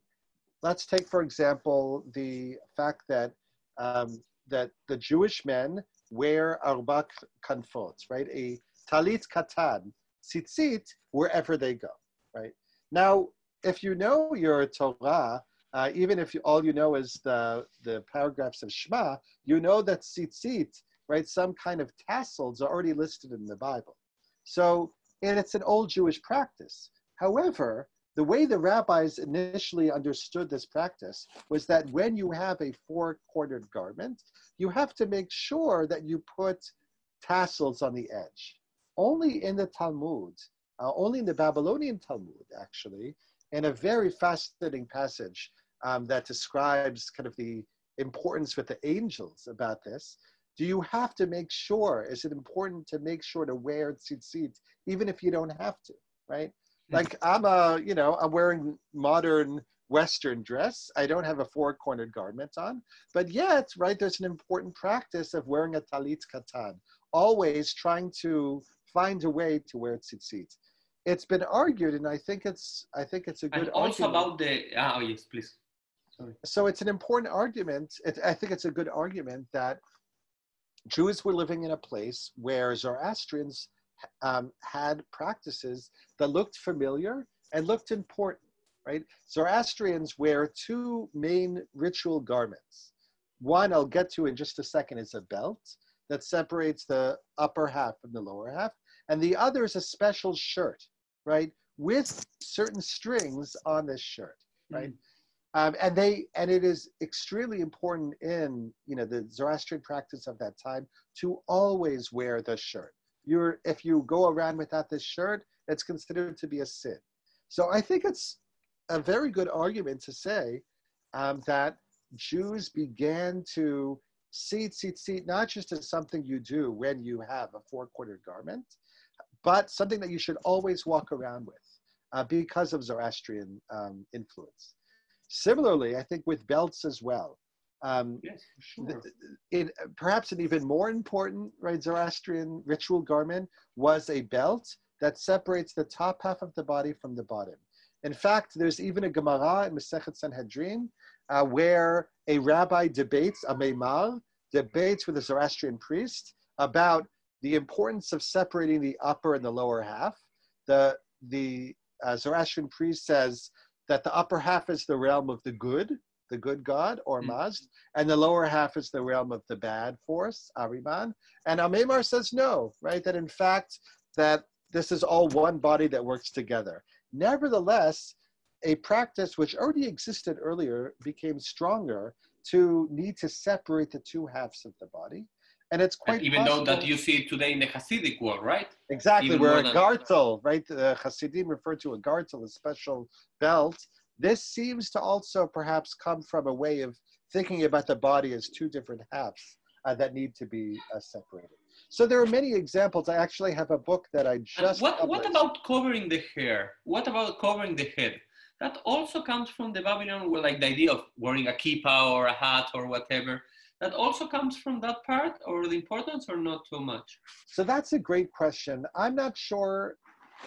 Speaker 2: Let's take, for example, the fact that um, that the Jewish men wear arba kanfot, right? A talit katan, tzitzit, wherever they go, right? Now, if you know your Torah, uh, even if you, all you know is the, the paragraphs of Shema, you know that tzitzit, right, some kind of tassels are already listed in the Bible. So, and it's an old Jewish practice. However, the way the rabbis initially understood this practice was that when you have a four cornered garment, you have to make sure that you put tassels on the edge. Only in the Talmud, uh, only in the Babylonian Talmud, actually, in a very fascinating passage um, that describes kind of the importance with the angels about this. Do you have to make sure? Is it important to make sure to wear tzitzit, even if you don't have to, right? Like I'm a, you know, I'm wearing modern Western dress. I don't have a four-cornered garment on, but yet, right, there's an important practice of wearing a talit katan, always trying to find a way to wear tzitzit. It's been argued, and I think it's, I think it's a good
Speaker 1: and also
Speaker 2: argument.
Speaker 1: about the, ah, oh yes, please. Sorry.
Speaker 2: so it's an important argument. It, I think it's a good argument that Jews were living in a place where Zoroastrians um, had practices that looked familiar and looked important, right? Zoroastrians wear two main ritual garments. One I'll get to in just a second is a belt that separates the upper half from the lower half, and the other is a special shirt, right, with certain strings on this shirt, right? Um, and they and it is extremely important in you know the Zoroastrian practice of that time to always wear the shirt. You're if you go around without this shirt, it's considered to be a sin. So I think it's a very good argument to say um, that Jews began to see tzitzit not just as something you do when you have a four-quarter garment, but something that you should always walk around with uh, because of Zoroastrian um, influence. Similarly, I think with belts as well. Um,
Speaker 1: Yes, sure.
Speaker 2: in perhaps an even more important right Zoroastrian ritual garment was a belt that separates the top half of the body from the bottom. In fact, there's even a Gemara in Masechet Sanhedrin uh, where a rabbi debates, Amemar, debates with a Zoroastrian priest about the importance of separating the upper and the lower half. The, the uh, Zoroastrian priest says that the upper half is the realm of the good, the good God, or
Speaker 1: Mm.
Speaker 2: Mazd, and the lower half is the realm of the bad force, Ahriman. And Amemar says no, right? That in fact, that this is all one body that works together. Nevertheless, a practice which already existed earlier became stronger to need to separate the two halves of the body. And it's quite
Speaker 1: And even though that you see it today in the Hasidic world, right?
Speaker 2: Exactly,
Speaker 1: Even wear
Speaker 2: a gartel, right? The Hasidim refer to a gartel, a special belt. This seems to also perhaps come from a way of thinking about the body as two different halves uh, that need to be uh, separated. So there are many examples. I actually have a book that I
Speaker 1: And
Speaker 2: just
Speaker 1: what, what about covering the hair? What about covering the head? That also comes from the Babylon, like the idea of wearing a kippah or a hat or whatever. That also comes from that part, or the importance, or not too much.
Speaker 2: So that's a great question. I'm not sure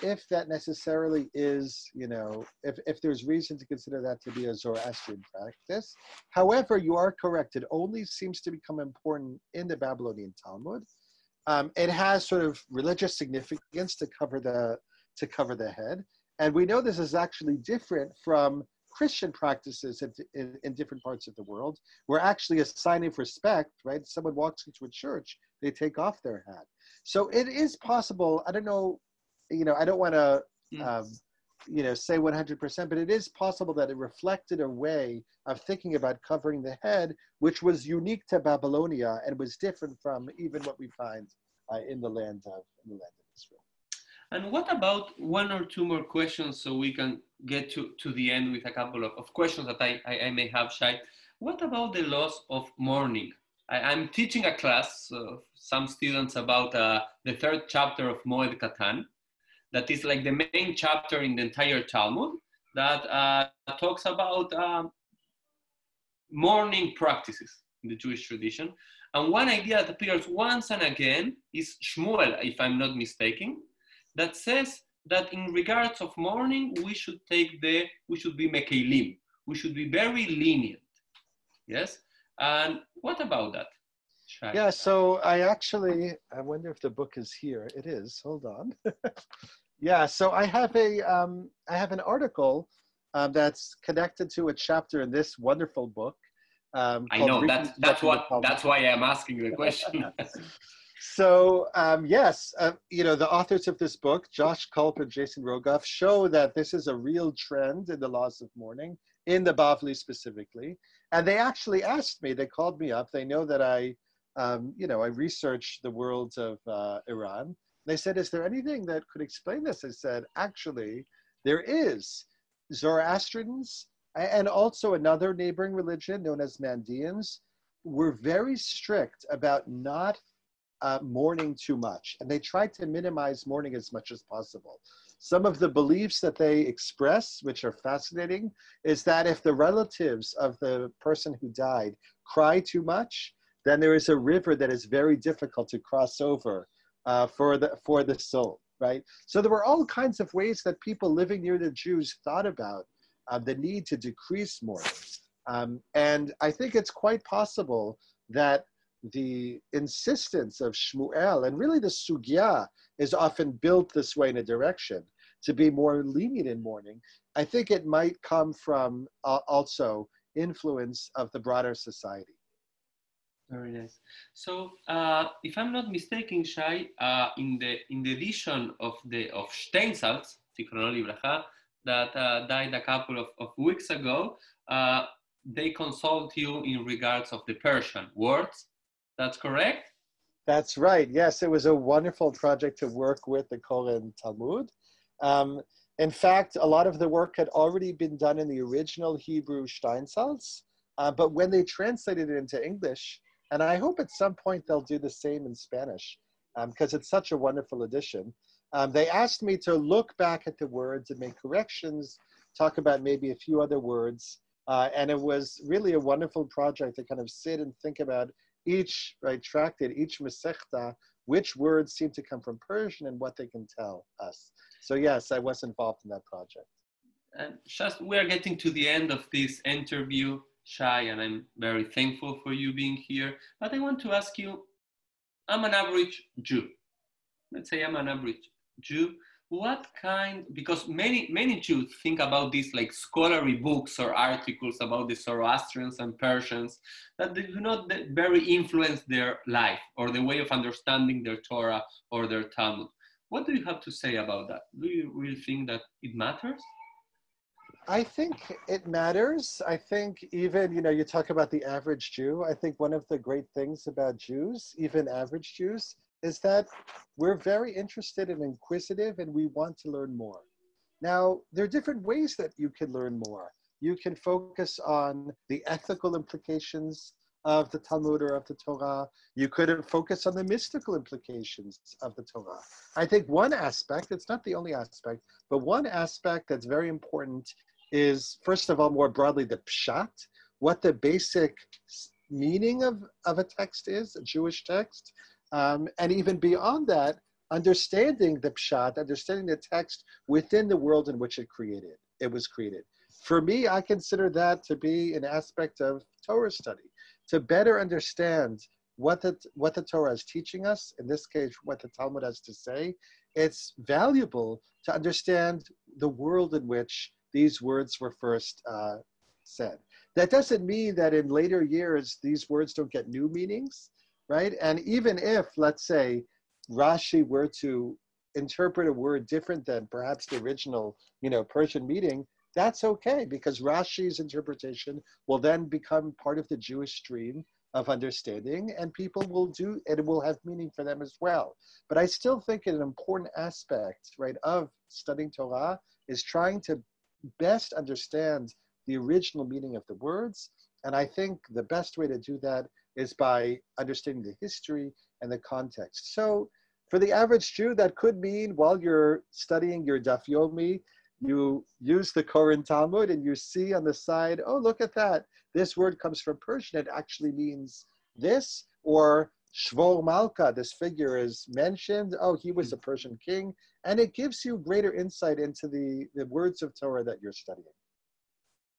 Speaker 2: if that necessarily is, you know, if, if there's reason to consider that to be a Zoroastrian practice. However, you are correct. It only seems to become important in the Babylonian Talmud. Um, it has sort of religious significance to cover the to cover the head, and we know this is actually different from Christian practices in, in, in, different parts of the world, where actually a sign of respect, right? Someone walks into a church, they take off their hat. So it is possible. I don't know, you know, I don't want to, mm. um, you know, say 100%, but it is possible that it reflected a way of thinking about covering the head, which was unique to Babylonia and was different from even what we find uh, in the land of in the land of Israel.
Speaker 1: And what about one or two more questions so we can get to, to the end with a couple of, of questions that I, I, I may have, Shai. What about the loss of mourning? I, am teaching a class of some students about uh, the third chapter of Moed Katan, that is like the main chapter in the entire Talmud that uh, talks about um, mourning practices in the Jewish tradition. And one idea that appears once and again is Shmuel, if I'm not mistaken, that says that in regards of mourning, we should take the, we should be mekelim. We should be very lenient. Yes? And what about that?
Speaker 2: Shai? Yeah, so I actually, I wonder if the book is here. It is, hold on. yeah, so I have a, um, I have an article um, that's connected to a chapter in this wonderful book.
Speaker 1: Um, I know, that's, that's, what, that's why I'm asking the question.
Speaker 2: so um, yes, uh, you know the authors of this book, Josh Kulp and Jason Rogoff, show that this is a real trend in the laws of mourning in the Bavli specifically. And they actually asked me. They called me up. They know that I, um, you know, I researched the world of uh, Iran. They said, "Is there anything that could explain this?" I said, "Actually, there is. Zoroastrians and also another neighboring religion known as Mandeans were very strict about not uh, mourning too much, and they tried to minimize mourning as much as possible. Some of the beliefs that they express, which are fascinating, is that if the relatives of the person who died cry too much, then there is a river that is very difficult to cross over uh, for the for the soul, right? So there were all kinds of ways that people living near the Jews thought about uh, the need to decrease mourning, um, and I think it's quite possible that the insistence of Shmuel and really the sugya is often built this way in a direction to be more lenient in mourning. I think it might come from uh, also influence of the broader society.
Speaker 1: Very nice. So, uh, if I'm not mistaken, Shai, uh, in the in the edition of the of Steinsaltz, that uh, died a couple of, of weeks ago, uh, they consult you in regards of the Persian words that's correct?
Speaker 2: That's right. Yes, it was a wonderful project to work with the Koren Talmud. Um, in fact, a lot of the work had already been done in the original Hebrew Steinsaltz, uh, but when they translated it into English, and I hope at some point they'll do the same in Spanish, because um, it's such a wonderful edition. Um, they asked me to look back at the words and make corrections, talk about maybe a few other words, uh, and it was really a wonderful project to kind of sit and think about each right tractate, each Masechta, which words seem to come from Persian and what they can tell us. So yes, I was involved in that project.
Speaker 1: And just we are getting to the end of this interview, Shai, and I'm very thankful for you being here. But I want to ask you, I'm an average Jew. Let's say I'm an average Jew what kind because many many jews think about these like scholarly books or articles about the zoroastrians and persians that they do not very influence their life or the way of understanding their torah or their talmud what do you have to say about that do you really think that it matters
Speaker 2: I think it matters. I think even, you know, you talk about the average Jew. I think one of the great things about Jews, even average Jews, is that we're very interested and inquisitive and we want to learn more. Now, there are different ways that you can learn more. You can focus on the ethical implications of the Talmud or of the Torah. You could focus on the mystical implications of the Torah. I think one aspect, it's not the only aspect, but one aspect that's very important is, first of all, more broadly, the pshat, what the basic meaning of, of a text is, a Jewish text, um, and even beyond that, understanding the pshat, understanding the text within the world in which it created, it was created. For me, I consider that to be an aspect of Torah study, to better understand what the, what the Torah is teaching us, in this case, what the Talmud has to say. It's valuable to understand the world in which these words were first uh, said. That doesn't mean that in later years these words don't get new meanings, right? And even if, let's say, Rashi were to interpret a word different than perhaps the original, you know, Persian meaning, that's okay because Rashi's interpretation will then become part of the Jewish stream of understanding and people will do it will have meaning for them as well but i still think an important aspect right of studying torah is trying to best understand the original meaning of the words and i think the best way to do that is by understanding the history and the context so for the average jew that could mean while you're studying your daf yomi you use the Koren Talmud and you see on the side, oh, look at that. This word comes from Persian. It actually means this. Or Shvor Malka, this figure is mentioned. Oh, he was a Persian king. And it gives you greater insight into the, the words of Torah that you're studying.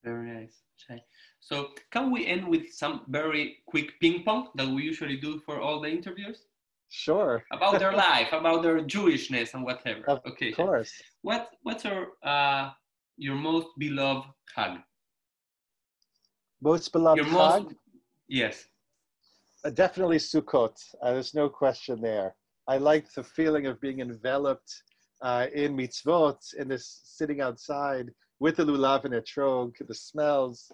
Speaker 1: Very nice. So, can we end with some very quick ping pong that we usually do for all the interviews?
Speaker 2: Sure.
Speaker 1: about their life, about their Jewishness and whatever. Okay.
Speaker 2: Of
Speaker 1: okay.
Speaker 2: course.
Speaker 1: What What's your uh, your most beloved chag?
Speaker 2: Most beloved
Speaker 1: Your
Speaker 2: Chag?
Speaker 1: most yes.
Speaker 2: Uh, definitely Sukkot. Uh, there's no question there. I like the feeling of being enveloped uh, in mitzvot, in this sitting outside with the lulav and etrog, the smells.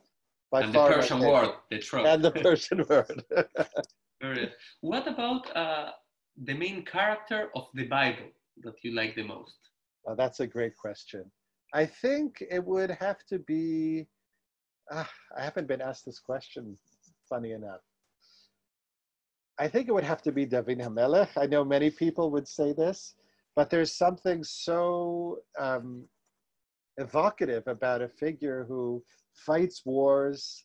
Speaker 2: By
Speaker 1: and the Persian word, the etrog.
Speaker 2: And the Persian word.
Speaker 1: What about uh, the main character of the Bible that you like the most?
Speaker 2: Oh, that's a great question. I think it would have to be. ah, I haven't been asked this question, funny enough. I think it would have to be David Hamelech. I know many people would say this, but there's something so um, evocative about a figure who fights wars,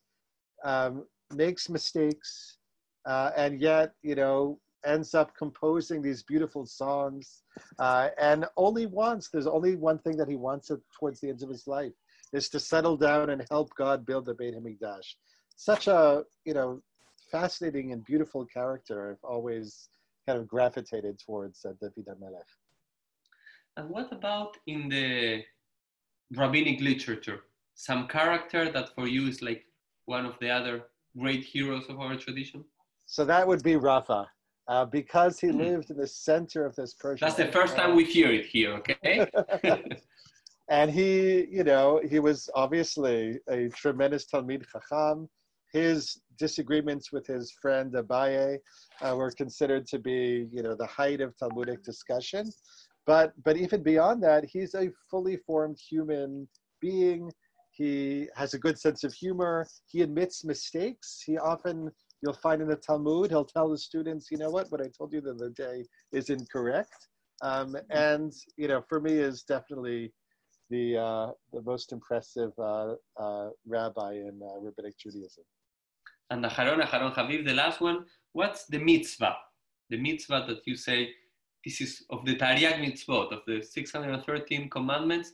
Speaker 2: um, makes mistakes, uh, and yet, you know, ends up composing these beautiful songs uh, and only once, there's only one thing that he wants towards the end of his life, is to settle down and help God build the Beit HaMikdash. Such a, you know, fascinating and beautiful character. I've always kind of gravitated towards uh, David HaMelech.
Speaker 1: And what about in the rabbinic literature? Some character that for you is like one of the other great heroes of our tradition?
Speaker 2: So that would be Rava. Uh, because he
Speaker 1: Hmm.
Speaker 2: lived in the center of this Persian.
Speaker 1: That's the first time we hear it here, okay?
Speaker 2: and he, you know, he was obviously a tremendous Talmid Chacham. His disagreements with his friend Abaye uh, were considered to be, you know, the height of Talmudic discussion. But, but even beyond that, he's a fully formed human being. He has a good sense of humor. He admits mistakes. He often, you'll find in the Talmud, he'll tell the students, you know what, what I told you the other day is incorrect. Um, and, you know, for me is definitely the uh, the most impressive uh, uh, rabbi in uh, rabbinic Judaism.
Speaker 1: and Acharon, acharon chaviv, the last one, what's the mitzvah? The mitzvah that you say, this is of the Tariag mitzvot, of the 613 commandments,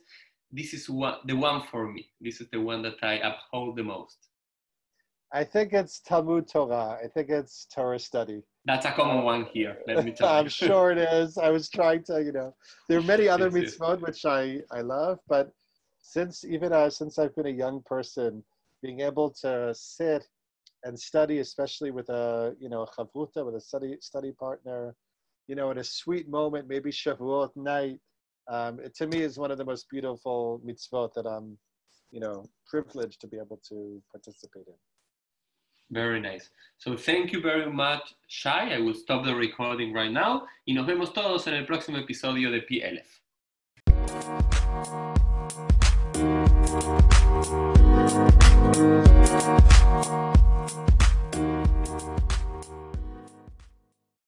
Speaker 1: this is one, the one for me. This is the one that I uphold the most.
Speaker 2: I think it's Talmud Torah. I think it's Torah study.
Speaker 1: That's a common one here, let me tell you.
Speaker 2: I'm sure it is. I was trying to, you know, there are many other mitzvot which I, I love, but since even uh, since I've been a young person, being able to sit and study, especially with a you know a chavruta with a study study partner, you know, in a sweet moment, maybe Shavuot night, um, it to me is one of the most beautiful mitzvot that I'm, you know, privileged to be able to participate in.
Speaker 1: Very nice. So thank you very much, Shai. I will stop the recording right now. Y nos vemos todos en el próximo episodio de PLF.